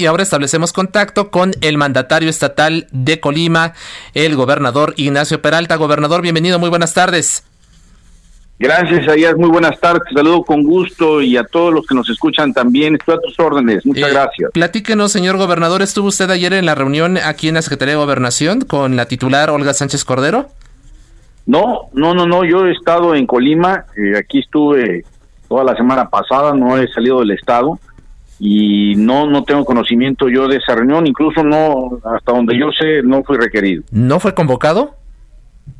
Y ahora establecemos contacto con el mandatario estatal de Colima, el gobernador Ignacio Peralta. Gobernador, bienvenido, muy buenas tardes. Gracias, Ayaz. Muy buenas tardes. Saludo con gusto y a todos los que nos escuchan también. Estoy a tus órdenes. Muchas Eh, gracias. Platíquenos, señor gobernador, ¿estuvo usted ayer en la reunión aquí en la Secretaría de Gobernación con la titular Olga Sánchez Cordero? No, no, no, no. Yo he estado en Colima. eh, aquí estuve toda la semana pasada. No he salido del estado y no, no tengo conocimiento yo de esa reunión. Incluso no, hasta donde yo sé, no fui requerido. ¿No fue convocado?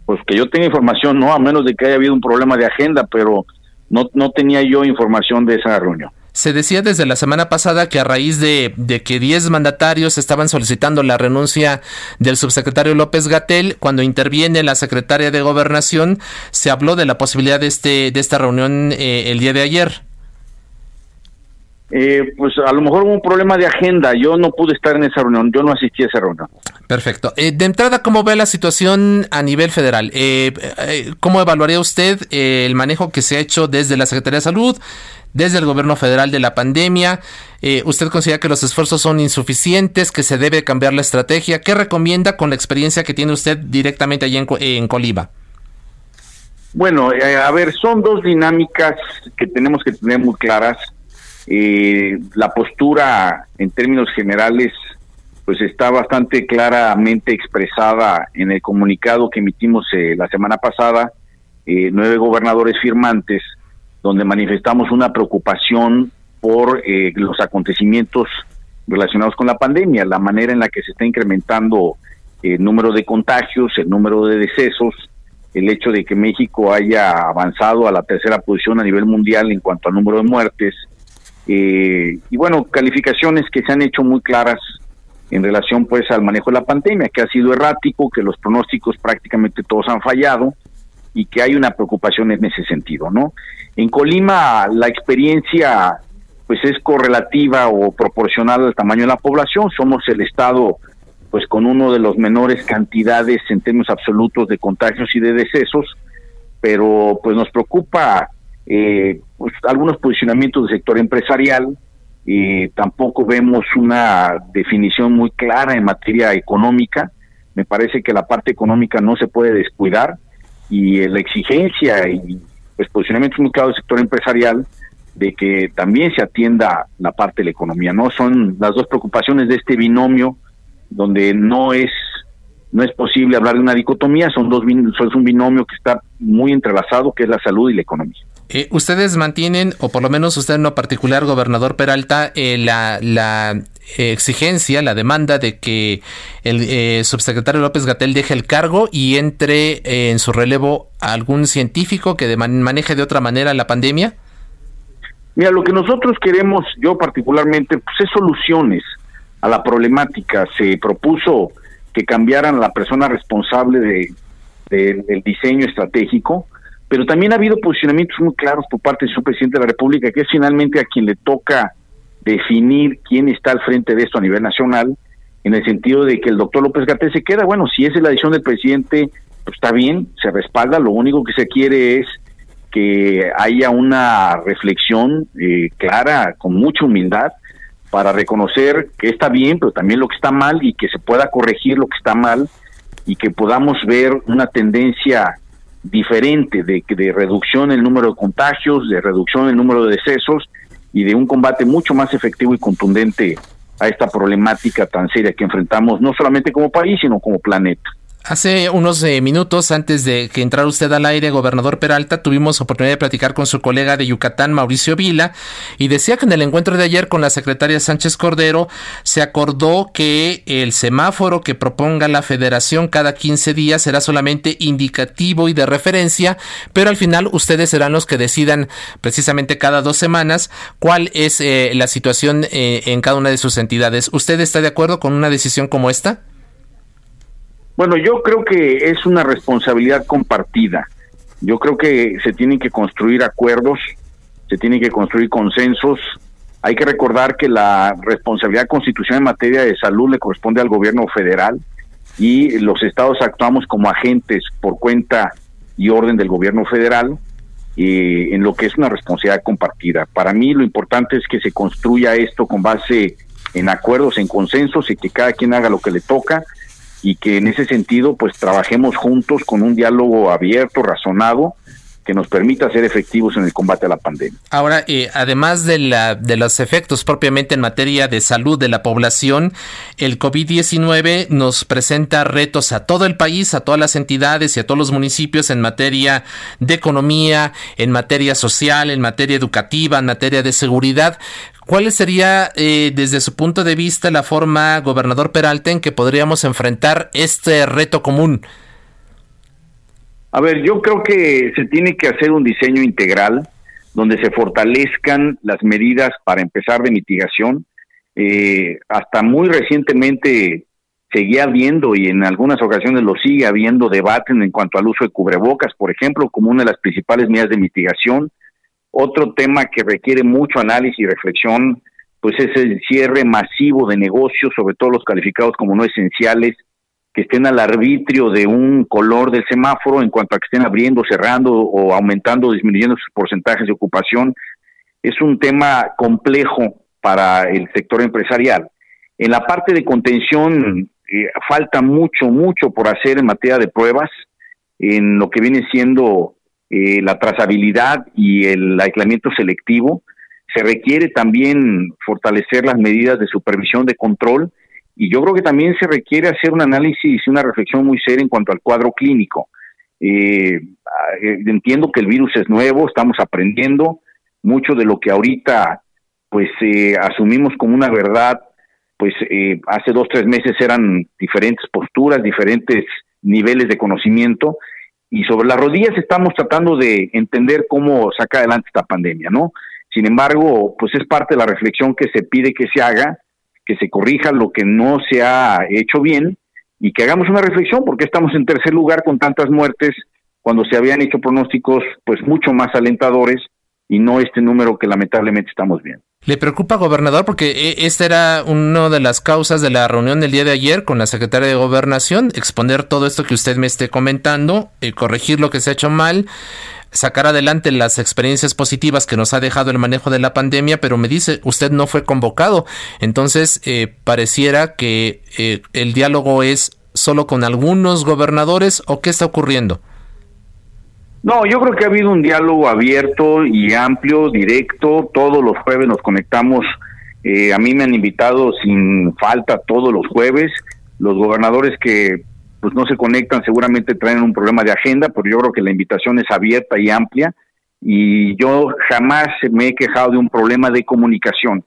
Pues que yo tenga información, no, a menos de que haya habido un problema de agenda, pero no, no tenía yo información de esa reunión. Se decía desde la semana pasada que a raíz de, de que 10 mandatarios estaban solicitando la renuncia del subsecretario López Gatel, cuando interviene la secretaria de Gobernación, se habló de la posibilidad de, este, de esta reunión eh, el día de ayer. Eh, pues a lo mejor hubo un problema de agenda. Yo no pude estar en esa reunión. Yo no asistí a esa reunión. Perfecto. Eh, de entrada, ¿cómo ve la situación a nivel federal? Eh, eh, ¿Cómo evaluaría usted eh, el manejo que se ha hecho desde la Secretaría de Salud, desde el gobierno federal de la pandemia? ¿Usted considera que los esfuerzos son insuficientes, que se debe cambiar la estrategia? ¿Qué recomienda con la experiencia que tiene usted directamente allí en, en Colima? Bueno, eh, a ver, son dos dinámicas que tenemos que tener muy claras. Eh, la postura en términos generales pues está bastante claramente expresada en el comunicado que emitimos eh, la semana pasada, eh, nueve gobernadores firmantes, donde manifestamos una preocupación por eh, los acontecimientos relacionados con la pandemia, la manera en la que se está incrementando el número de contagios, el número de decesos, el hecho de que México haya avanzado a la tercera posición a nivel mundial en cuanto al número de muertes, eh, y bueno, calificaciones que se han hecho muy claras en relación pues al manejo de la pandemia, que ha sido errático, que los pronósticos prácticamente todos han fallado y que hay una preocupación en ese sentido, ¿no? En Colima la experiencia pues es correlativa o proporcional al tamaño de la población, somos el estado pues con uno de los menores cantidades en términos absolutos de contagios y de decesos, pero pues nos preocupa eh, pues, algunos posicionamientos del sector empresarial, eh, tampoco vemos una definición muy clara en materia económica, me parece que la parte económica no se puede descuidar y la exigencia y pues posicionamientos muy claros del sector empresarial de que también se atienda la parte de la economía, ¿no? Son las dos preocupaciones de este binomio donde no es no es posible hablar de una dicotomía, son dos es un binomio que está muy entrelazado, que es la salud y la economía. Eh, ustedes mantienen, o por lo menos usted en lo particular, gobernador Peralta, eh, la, exigencia, la demanda de que el eh, subsecretario López Gatel deje el cargo y entre eh, en su relevo algún científico que de man- maneje de otra manera la pandemia. Mira, lo que nosotros queremos, yo particularmente, pues es soluciones a la problemática. Se propuso que cambiaran a la persona responsable de, de- del diseño estratégico, pero también ha habido posicionamientos muy claros por parte del señor presidente de la República, que es finalmente a quien le toca definir quién está al frente de esto a nivel nacional, en el sentido de que el doctor López Gatel se queda, bueno, si es la decisión del presidente, pues está bien, se respalda, lo único que se quiere es que haya una reflexión eh, clara, con mucha humildad, para reconocer que está bien, pero también lo que está mal y que se pueda corregir lo que está mal y que podamos ver una tendencia diferente de, de reducción en el número de contagios, de reducción en el número de decesos y de un combate mucho más efectivo y contundente a esta problemática tan seria que enfrentamos no solamente como país, sino como planeta. Hace unos eh, minutos antes de que entrara usted al aire, gobernador Peralta, tuvimos oportunidad de platicar con su colega de Yucatán, Mauricio Vila, y decía que en el encuentro de ayer con la secretaria Sánchez Cordero se acordó que el semáforo que proponga la federación cada 15 días será solamente indicativo y de referencia, pero al final ustedes serán los que decidan precisamente cada dos semanas cuál es eh, la situación eh, en cada una de sus entidades. ¿Usted está de acuerdo con una decisión como esta? Bueno, yo creo que es una responsabilidad compartida. Yo creo que se tienen que construir acuerdos, se tienen que construir consensos. Hay que recordar que la responsabilidad constitucional en materia de salud le corresponde al gobierno federal y los estados actuamos como agentes por cuenta y orden del gobierno federal eh, en lo que es una responsabilidad compartida. Para mí lo importante es que se construya esto con base en acuerdos, en consensos y que cada quien haga lo que le toca y que en ese sentido pues trabajemos juntos con un diálogo abierto, razonado, que nos permita ser efectivos en el combate a la pandemia. Ahora, eh, además de, la, de los efectos propiamente en materia de salud de la población, el COVID-19 nos presenta retos a todo el país, a todas las entidades y a todos los municipios en materia de economía, en materia social, en materia educativa, en materia de seguridad. ¿Cuál sería, eh, desde su punto de vista, la forma, gobernador Peralta, en que podríamos enfrentar este reto común? A ver, yo creo que se tiene que hacer un diseño integral donde se fortalezcan las medidas para empezar de mitigación. Eh, hasta muy recientemente seguía habiendo y en algunas ocasiones lo sigue habiendo debate en cuanto al uso de cubrebocas, por ejemplo, como una de las principales medidas de mitigación. Otro tema que requiere mucho análisis y reflexión, pues es el cierre masivo de negocios, sobre todo los calificados como no esenciales, que estén al arbitrio de un color del semáforo en cuanto a que estén abriendo, cerrando o aumentando o disminuyendo sus porcentajes de ocupación. Es un tema complejo para el sector empresarial. En la parte de contención eh, falta mucho, mucho por hacer en materia de pruebas, en lo que viene siendo eh, la trazabilidad y el aislamiento selectivo. Se requiere también fortalecer las medidas de supervisión de control y yo creo que también se requiere hacer un análisis y una reflexión muy seria en cuanto al cuadro clínico. Eh, eh, entiendo que el virus es nuevo, estamos aprendiendo mucho de lo que ahorita pues eh, asumimos como una verdad, pues hace dos, tres meses eran diferentes posturas, diferentes niveles de conocimiento y sobre las rodillas estamos tratando de entender cómo sacar adelante esta pandemia, ¿no? Sin embargo, pues es parte de la reflexión que se pide que se haga que se corrija lo que no se ha hecho bien y que hagamos una reflexión porque estamos en tercer lugar con tantas muertes cuando se habían hecho pronósticos pues mucho más alentadores y no este número que lamentablemente estamos viendo. ¿Le preocupa, gobernador? Porque eh, esta era una de las causas de la reunión del día de ayer con la secretaria de Gobernación, exponer todo esto que usted me esté comentando, eh, corregir lo que se ha hecho mal, sacar adelante las experiencias positivas que nos ha dejado el manejo de la pandemia, pero me dice, usted no fue convocado. Entonces, eh, pareciera que eh, el diálogo es solo con algunos gobernadores o qué está ocurriendo. No, yo creo que ha habido un diálogo abierto y amplio, directo. Todos los jueves nos conectamos. Eh, a mí me han invitado sin falta todos los jueves. Los gobernadores que pues no se conectan, seguramente traen un problema de agenda, pero yo creo que la invitación es abierta y amplia y yo jamás me he quejado de un problema de comunicación.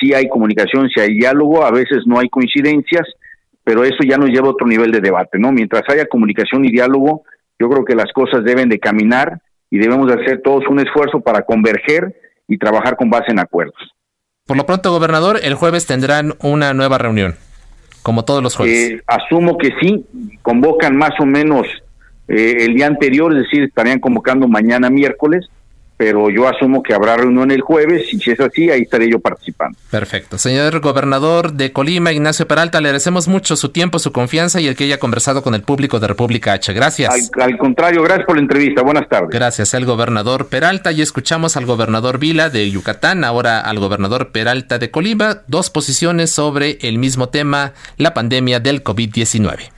Sí hay comunicación, sí hay diálogo, a veces no hay coincidencias, pero eso ya nos lleva a otro nivel de debate, ¿no? Mientras haya comunicación y diálogo, yo creo que las cosas deben de caminar y debemos de hacer todos un esfuerzo para converger y trabajar con base en acuerdos. Por lo pronto, gobernador, el jueves tendrán una nueva reunión como todos los jueves. Eh, asumo que sí, convocan más o menos eh, el día anterior, es decir, estarían convocando mañana miércoles pero yo asumo que habrá reunión el jueves y si es así, ahí estaré yo participando. Perfecto. Señor gobernador de Colima, Ignacio Peralta, le agradecemos mucho su tiempo, su confianza y el que haya conversado con el público de República H. Gracias. Al, contrario, gracias por la entrevista. Buenas tardes. Gracias al gobernador Peralta y escuchamos al gobernador Vila de Yucatán, ahora al gobernador Peralta de Colima, dos posiciones sobre el mismo tema, la pandemia del COVID-19.